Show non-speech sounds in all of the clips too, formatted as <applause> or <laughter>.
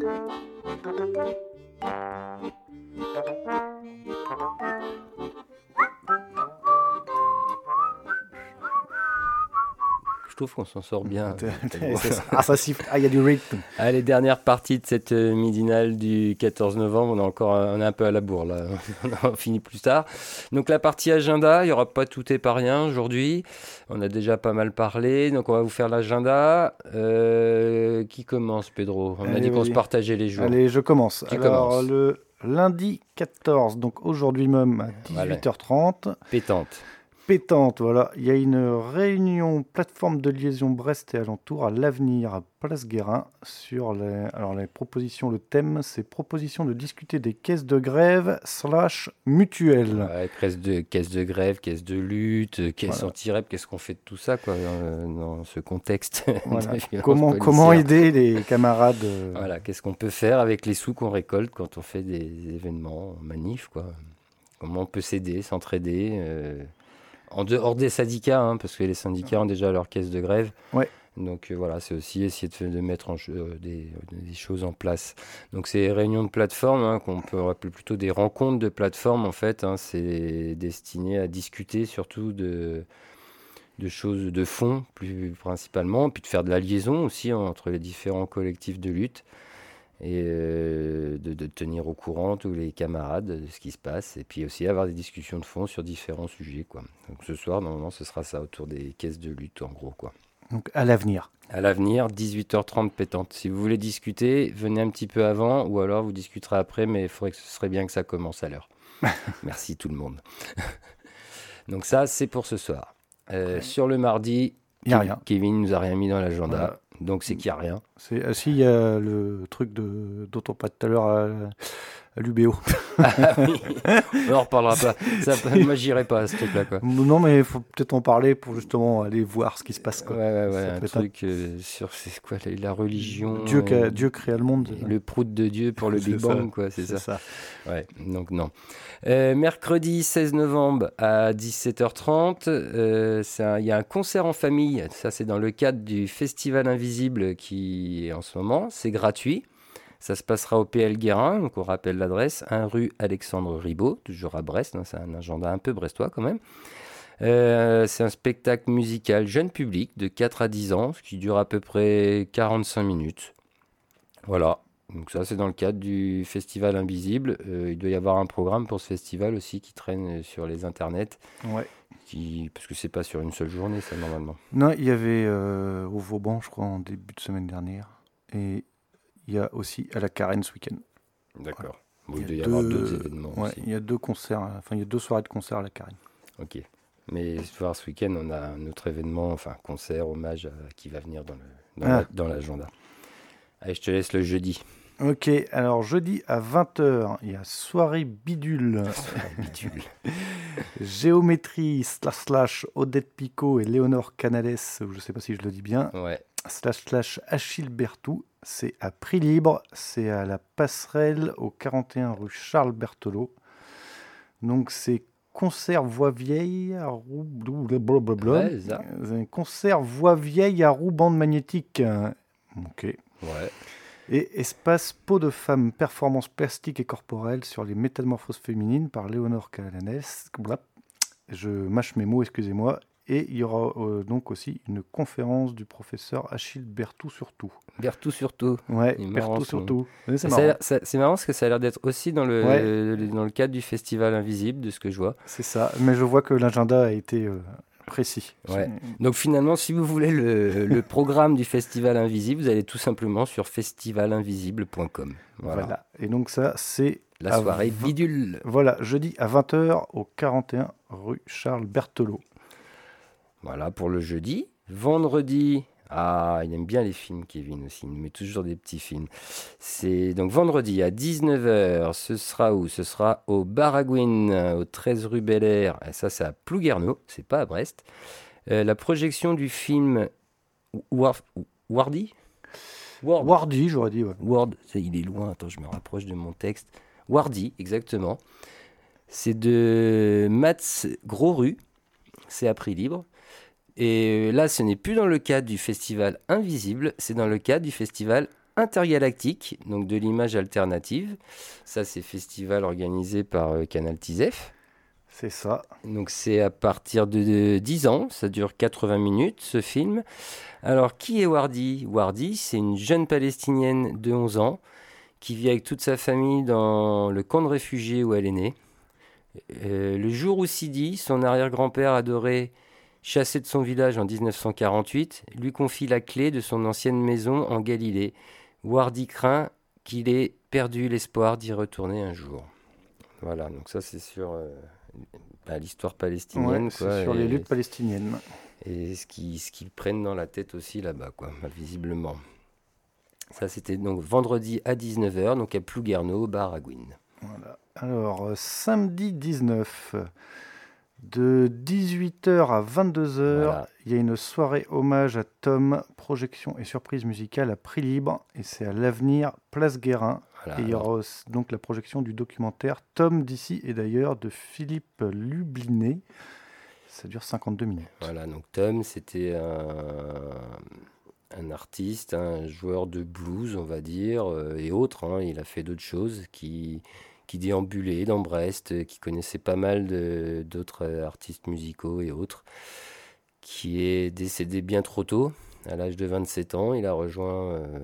Thank you. Trouve qu'on s'en sort bien. <laughs> ah, ça siffle. Ah, il y a du rythme. Allez, dernière partie de cette euh, midinale du 14 novembre. On est encore on est un peu à la bourre, là. <laughs> on finit plus tard. Donc, la partie agenda, il n'y aura pas tout et pas rien aujourd'hui. On a déjà pas mal parlé. Donc, on va vous faire l'agenda. Euh, qui commence, Pedro? On a dit qu'on se partageait les jours. Allez, je commence. Alors, le lundi 14, donc aujourd'hui même à 18h30. Pétante pétante. Voilà, il y a une réunion plateforme de liaison Brest et alentour à l'avenir à Place Guérin sur les, alors les propositions. Le thème, c'est proposition de discuter des caisses de grève slash mutuelles. Ouais, caisse de caisse de grève, caisse de lutte, caisse anti-rep. Qu'est-ce qu'on fait de tout ça quoi dans, ce contexte <laughs> Comment comment aider les camarades euh, Voilà, qu'est-ce qu'on peut faire avec les sous qu'on récolte quand on fait des événements, manifs quoi? Comment on peut s'aider, s'entraider euh, en dehors des syndicats, hein, parce que les syndicats ont déjà leur caisse de grève. Ouais. Donc euh, voilà, c'est aussi essayer de, mettre euh, des, choses en place. Donc ces réunions de plateforme, hein, qu'on peut appeler plutôt des rencontres de plateforme, en fait, hein, c'est destiné à discuter surtout de, de choses de fond, plus principalement, puis de faire de la liaison aussi entre les différents collectifs de lutte et euh, de, tenir au courant tous les camarades de ce qui se passe et puis aussi avoir des discussions de fond sur différents sujets quoi. Donc ce soir normalement ce sera ça autour des caisses de lutte en gros quoi. Donc à l'avenir. À l'avenir 18h30 pétante. Si vous voulez discuter, venez un petit peu avant ou alors vous discuterez après mais il faudrait que ce serait bien que ça commence à l'heure. <laughs> Merci tout le monde. <laughs> Donc ça c'est pour ce soir. Euh, sur le mardi, il a rien. Kevin nous a rien mis dans l'agenda. Donc c'est qu'il n'y a rien. C'est, ah, si, il y a le truc de, dont on parlait tout à l'heure à, l'UBO. Ah, oui. On en reparlera pas. Ça, moi, j'irai pas à ce truc-là. Quoi. Non, mais il faut peut-être en parler pour justement aller voir ce qui se passe. Quoi. Ouais, ouais, ouais. Un truc euh, sur c'est quoi, la, religion. Dieu, euh, Dieu créa le monde. Le prout de Dieu pour le Big Bang, quoi. C'est, ça. Ouais, donc non. Euh, mercredi 16 novembre à 17h30, il y a un concert en famille. Ça, c'est dans le cadre du Festival Invisible qui est en ce moment. C'est gratuit. Ça se passera au PL Guérin, donc on rappelle l'adresse, 1 rue Alexandre Ribaud, toujours à Brest, hein, c'est un agenda un peu brestois quand même. Euh, c'est un spectacle musical jeune public de 4 à 10 ans, ce qui dure à peu près 45 minutes. Voilà, donc ça c'est dans le cadre du Festival Invisible. Euh, il doit y avoir un programme pour ce festival aussi qui traîne sur les internets. Ouais. Qui, parce que c'est pas sur une seule journée ça normalement. Non, il y avait euh, au Vauban je crois en début de semaine dernière. Et il y a aussi à la Carène ce week-end. D'accord. il, doit y, avoir deux événements. Ouais, il y a deux concerts, enfin il y a deux soirées de concerts à la Carène. Ok. Mais ce week-end, on a un autre événement, enfin concert, hommage qui va venir dans ah. l'agenda. Allez, je te laisse le jeudi. Ok, alors jeudi à 20h, il y a soirée bidule. <laughs> bidule. <laughs> Géométrie slash slash Odette Picot et Léonore Canales, je ne sais pas si je le dis bien. Ouais. Slash slash Achille Bertou c'est à prix libre, c'est à la passerelle au 41 rue Charles Berthelot. Donc c'est concert voix vieille à roue un concert voix vieille à roue bande magnétique. Ok. Ouais. Et espace peau de femme, performance plastique et corporelle sur les métamorphoses féminines par Léonore Calanes. Je mâche mes mots, excusez-moi. Et il y aura euh, donc aussi une conférence du professeur Achille Bertou surtout. Bertou surtout. Ouais, Bertou surtout. C'est marrant. marrant. parce que ça a l'air d'être aussi dans le, dans le cadre du festival invisible, de ce que je vois. C'est ça, mais je vois que l'agenda a été euh, précis. Ouais. Donc finalement, si vous voulez le, le, <laughs> programme du festival invisible, vous allez tout simplement sur festivalinvisible.com. Voilà. voilà. Et donc ça, c'est... La soirée bidule. Voilà, jeudi à 20h au 41 rue Charles Berthelot. Voilà pour le jeudi. Vendredi, Ah, il aime bien les films, Kevin aussi. Il nous met toujours des petits films. C'est donc vendredi à 19h. Ce sera où? Ce sera au Baragouin, au 13 rue Bel Air. Et ça, c'est à Plouguerneau, c'est pas à Brest. Euh, la projection du film Wardy? Wardy, j'aurais dit. Ouais. Ward, il est loin. Attends, je me rapproche de mon texte. Wardy, exactement. C'est de Mats Grosru. C'est à prix libre. Et là, ce n'est plus dans le cadre du festival Invisible, c'est dans le cadre du festival intergalactique, donc de l'image alternative. Ça, c'est festival organisé par euh, Canal TISEF. C'est ça. Donc c'est à partir de 10 ans, ça dure 80 minutes ce film. Alors qui est Wardy? Wardy, c'est une jeune palestinienne de 11 ans qui vit avec toute sa famille dans le camp de réfugiés où elle est née. Euh, le jour où Sidi, son arrière-grand-père adoré, chassé de son village en 1948, lui confie la clé de son ancienne maison en Galilée. Wardy craint qu'il ait perdu l'espoir d'y retourner un jour. Voilà, donc ça c'est sur euh, bah, l'histoire palestinienne. sur les luttes palestiniennes. Et ce qu'ils ce qu'ils prennent dans la tête aussi là-bas, quoi, visiblement. Ça c'était donc vendredi à 19h, donc à Plouguerneau, Baragouin. Voilà. Alors, euh, samedi 19, de 18h à 22h, il y a une soirée hommage à Tom, projection et surprise musicale à prix libre, et c'est à l'avenir, Place Guérin. et il y aura donc la projection du documentaire Tom d'ici et d'ailleurs de Philippe Lublinet. Ça dure 52 minutes. Voilà, donc Tom, c'était un, un, artiste, un joueur de blues, on va dire, euh, et autres. Hein. Il a fait d'autres choses qui qui déambulait dans Brest, euh, qui connaissait pas mal d'autres artistes musicaux et autres, qui est décédé bien trop tôt, à l'âge de 27 ans. Il a rejoint euh,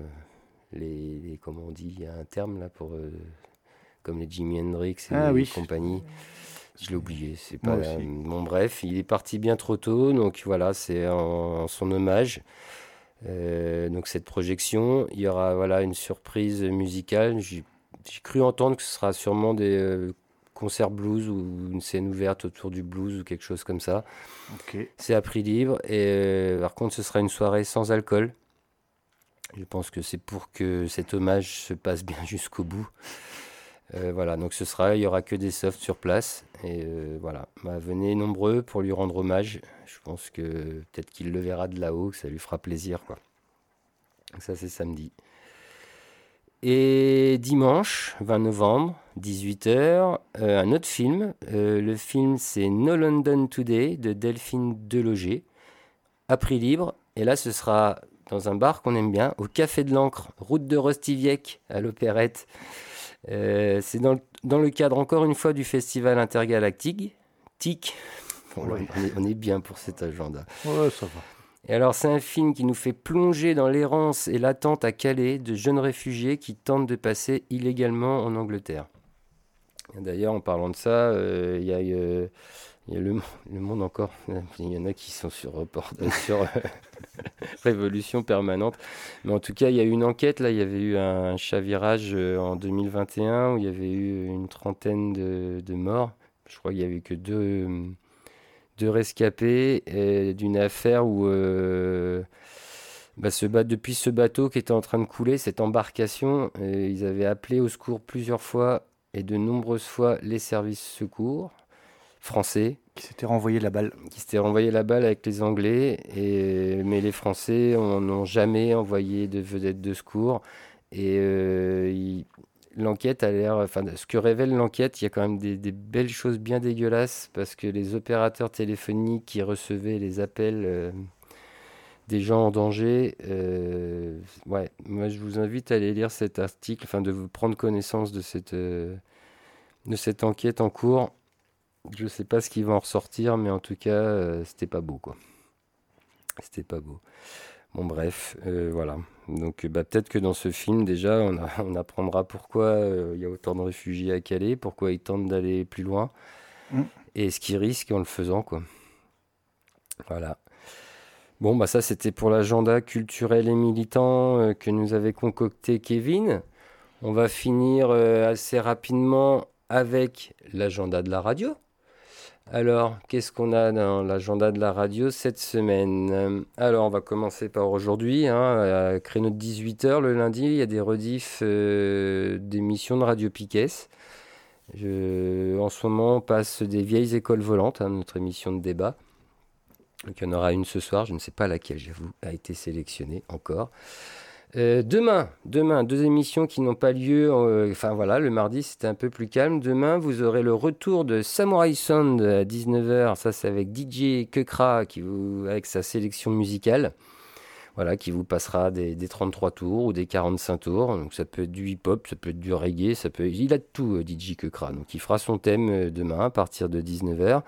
les, comment on dit, il y a un terme là pour euh, comme les Jimi Hendrix et ah, oui. compagnie. Je l'ai oublié, c'est pas. bon, bref, il est parti bien trop tôt, donc voilà, c'est en, son hommage. donc cette projection, il y aura voilà une surprise musicale j'ai cru entendre que ce sera sûrement des euh, concerts blues ou une scène ouverte autour du blues ou quelque chose comme ça. C'est à prix libre. Et euh, par contre, ce sera une soirée sans alcool. Je pense que c'est pour que cet hommage se passe bien <laughs> jusqu'au bout. Euh, voilà, donc ce sera, il y aura que des softs sur place. Et voilà, bah, venez nombreux pour lui rendre hommage. Je pense que peut-être qu'il le verra de là-haut, que ça lui fera plaisir. Quoi. ça, c'est samedi. Et dimanche 20 novembre, 18h, euh, un autre film. Euh, le film, c'est No London Today de Delphine Deloger, à prix libre. Et là, ce sera dans un bar qu'on aime bien, au Café de l'Ancre, route de Rostiviec, à l'Opérette. Euh, c'est dans, dans, le cadre, encore une fois, du festival intergalactique. TIC. on, est, on, est, bien pour cet agenda. Ouais, ça va. Et alors, c'est un film qui nous fait plonger dans l'errance et l'attente à Calais de jeunes réfugiés qui tentent de passer illégalement en Angleterre. D'ailleurs, en parlant de ça, euh, il y a, euh, le, Monde encore. <laughs> Il y en a qui sont sur, report, <laughs> sur euh, <laughs> Révolution permanente. Mais en tout cas, il y a eu une enquête. Là, il y avait eu un chavirage en 2021 où il y avait eu une trentaine de, de morts. Je crois qu'il n'y avait que deux de rescapés d'une affaire où euh, bah, depuis ce bateau qui était en train de couler, cette embarcation, euh, ils avaient appelé au secours plusieurs fois et de nombreuses fois les services secours français. Qui s'étaient renvoyé la balle. Qui s'étaient renvoyé la balle avec les Anglais, et, mais les Français n'ont jamais envoyé de vedettes de secours. Et euh, l'enquête a l'air, enfin, ce que révèle l'enquête, il y a quand même des, belles choses bien dégueulasses parce que les opérateurs téléphoniques qui recevaient les appels euh, des gens en danger, euh, ouais, moi je vous invite à aller lire cet article, enfin, de vous prendre connaissance de cette, euh, de cette enquête en cours. Je ne sais pas ce qui va en ressortir, mais en tout cas, c'était pas beau, quoi. C'était pas beau. Bon, bref, voilà. Donc bah, peut-être que dans ce film, déjà, <laughs> on, apprendra pourquoi euh, il y a autant de réfugiés à Calais, pourquoi ils tentent d'aller plus loin, mm. et ce qu'ils risquent en le faisant. quoi. Voilà. Bon, bah ça, c'était pour l'agenda culturel et militant euh, que nous avait concocté Kevin. On va finir euh, assez rapidement avec l'agenda de la radio. Alors, qu'est-ce qu'on a dans l'agenda de la radio cette semaine? Alors, on va commencer par aujourd'hui, hein, à créneau de 18h le lundi, il y a des rediffs euh, d'émissions de Radio Piquet. en ce moment, on passe des vieilles écoles volantes, hein, notre émission de débat. Il y en aura une ce soir, je ne sais pas laquelle, j'avoue, a été sélectionnée encore. Euh, demain, demain, deux émissions qui n'ont pas lieu. Euh, enfin voilà, le mardi c'était un peu plus calme. Demain, vous aurez le retour de Samurai Sound à 19h. Ça, c'est avec DJ Kekra qui avec sa sélection musicale. Voilà, qui vous passera des, 33 tours ou des 45 tours. Donc ça peut être du hip-hop, ça peut être du reggae, ça peut. Il a tout, euh, DJ Kekra. Donc il fera son thème demain à partir de 19h.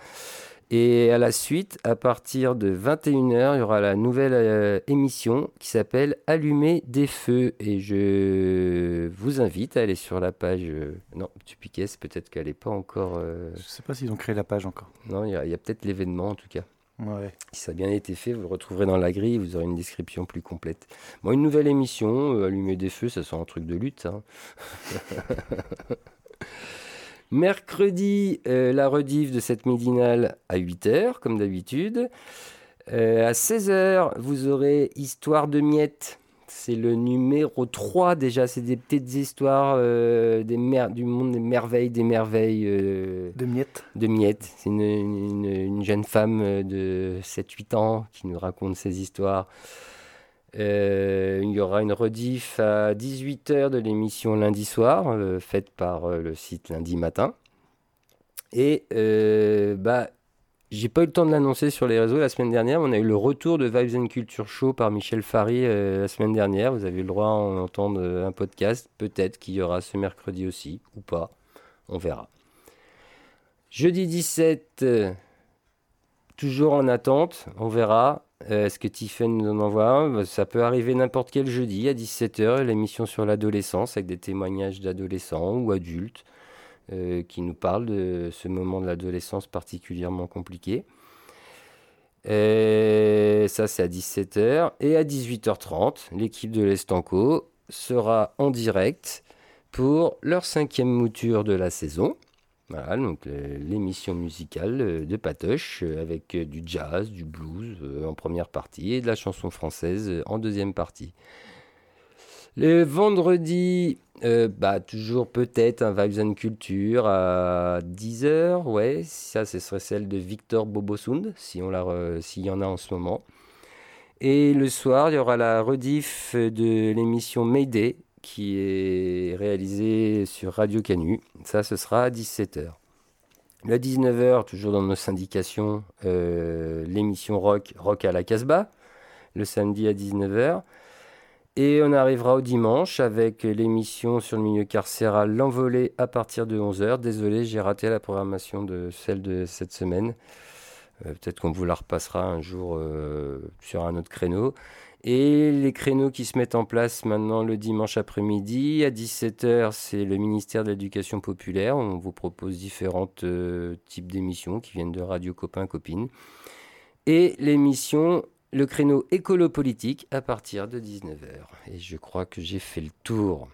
Et à la suite, à partir de 21h, il y aura la nouvelle euh, émission qui s'appelle Allumer des feux. Et je vous invite à aller sur la page. Euh, non, tu piquais, peut-être qu'elle n'est pas encore. Euh, je ne sais pas s'ils ont créé la page encore. Non, il y a, peut-être l'événement en tout cas. Ouais. Si ça a bien été fait, vous le retrouverez dans la grille, vous aurez une description plus complète. Bon, une nouvelle émission, Allumer des feux, ça sent un truc de lutte. Hein. <laughs> Mercredi, euh, la rediff de cette midinale à 8h, comme d'habitude. Euh, à 16h, vous aurez Histoire de miettes. C'est le numéro 3 déjà. C'est des petites histoires euh, des du monde des merveilles, des merveilles. de miettes. De miettes. C'est une, une, jeune femme de 7-8 ans qui nous raconte ces histoires. Euh, il y aura une rediff à 18h de l'émission lundi soir, euh, faite par euh, le site lundi matin. Et bah, j'ai pas eu le temps de l'annoncer sur les réseaux la semaine dernière. On a eu le retour de Vibes and Culture Show par Michel Fary la semaine dernière. Vous avez le droit à entendre un podcast. Peut-être qu'il y aura ce mercredi aussi, ou pas. On verra. Jeudi 17, toujours en attente. On verra. Euh, est-ce que Tiffen nous en envoie bah, Ça peut arriver n'importe quel jeudi à 17h, l'émission sur l'adolescence avec des témoignages d'adolescents ou adultes euh, qui nous parlent de ce moment de l'adolescence particulièrement compliqué. Et ça, c'est à 17h. Et à 18h30, l'équipe de l'Estanco sera en direct pour leur cinquième mouture de la saison. Voilà, donc euh, l'émission musicale euh, de Patoche euh, avec du jazz, du blues en première partie et de la chanson française en deuxième partie. Le vendredi, bah, toujours peut-être un Vibes and Culture à 10h, ouais, ça ce serait celle de Victor Bobosund, si s'il y en a en ce moment. Et le soir, il y aura la rediff de l'émission Mayday qui est réalisé sur Radio Canu. Ça, ce sera à 17h. Le 19h, toujours dans nos syndications, euh, l'émission rock, rock à la Casbah, le samedi à 19h. Et on arrivera au dimanche avec l'émission sur le milieu carcéral L'Envolée à partir de 11h. Désolé, j'ai raté la programmation de celle de cette semaine. Euh, peut-être qu'on vous la repassera un jour euh, sur un autre créneau. Et les créneaux qui se mettent en place maintenant le dimanche après-midi, à 17h, c'est le ministère de l'Éducation populaire. On vous propose différents euh, types d'émissions qui viennent de Radio Copain Copine. Et l'émission, le créneau écolo-politique à partir de 19h. Et je crois que j'ai fait le tour.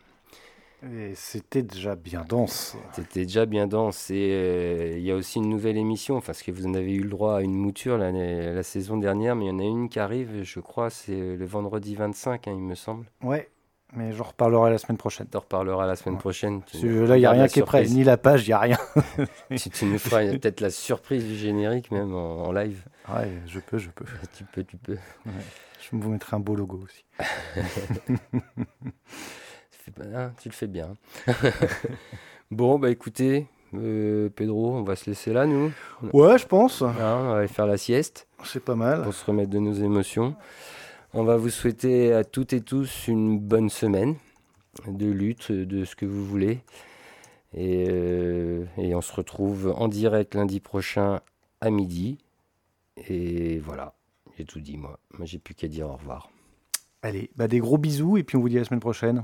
Et c'était déjà bien dense. C'était déjà bien dense. Et euh, il y a aussi une nouvelle émission, parce que vous en avez eu le droit à une mouture la saison dernière, mais il y en a une qui arrive, je crois, c'est le vendredi 25, hein, il me semble. Ouais, mais j'en reparlerai la semaine prochaine. Tu en reparleras la semaine prochaine. Là, il n'y a rien qui est prêt, ni la page, il n'y a rien. <laughs> tu, nous feras peut-être la surprise du générique même en, live. Ouais, je peux, je peux. <laughs> tu peux, tu peux. Je vous mettrai un beau logo aussi. <laughs> Ah, tu le fais bien. <laughs> bon, bah écoutez, euh, Pedro, on va se laisser là, nous. Ouais, je pense. Hein, on va aller faire la sieste. C'est pas mal. Pour se remettre de nos émotions. On va vous souhaiter à toutes et tous une bonne semaine de lutte, de ce que vous voulez. Et, euh, et on se retrouve en direct lundi prochain à midi. Et voilà, j'ai tout dit, moi. Moi, j'ai plus qu'à dire au revoir. Allez, bah des gros bisous et puis on vous dit à la semaine prochaine.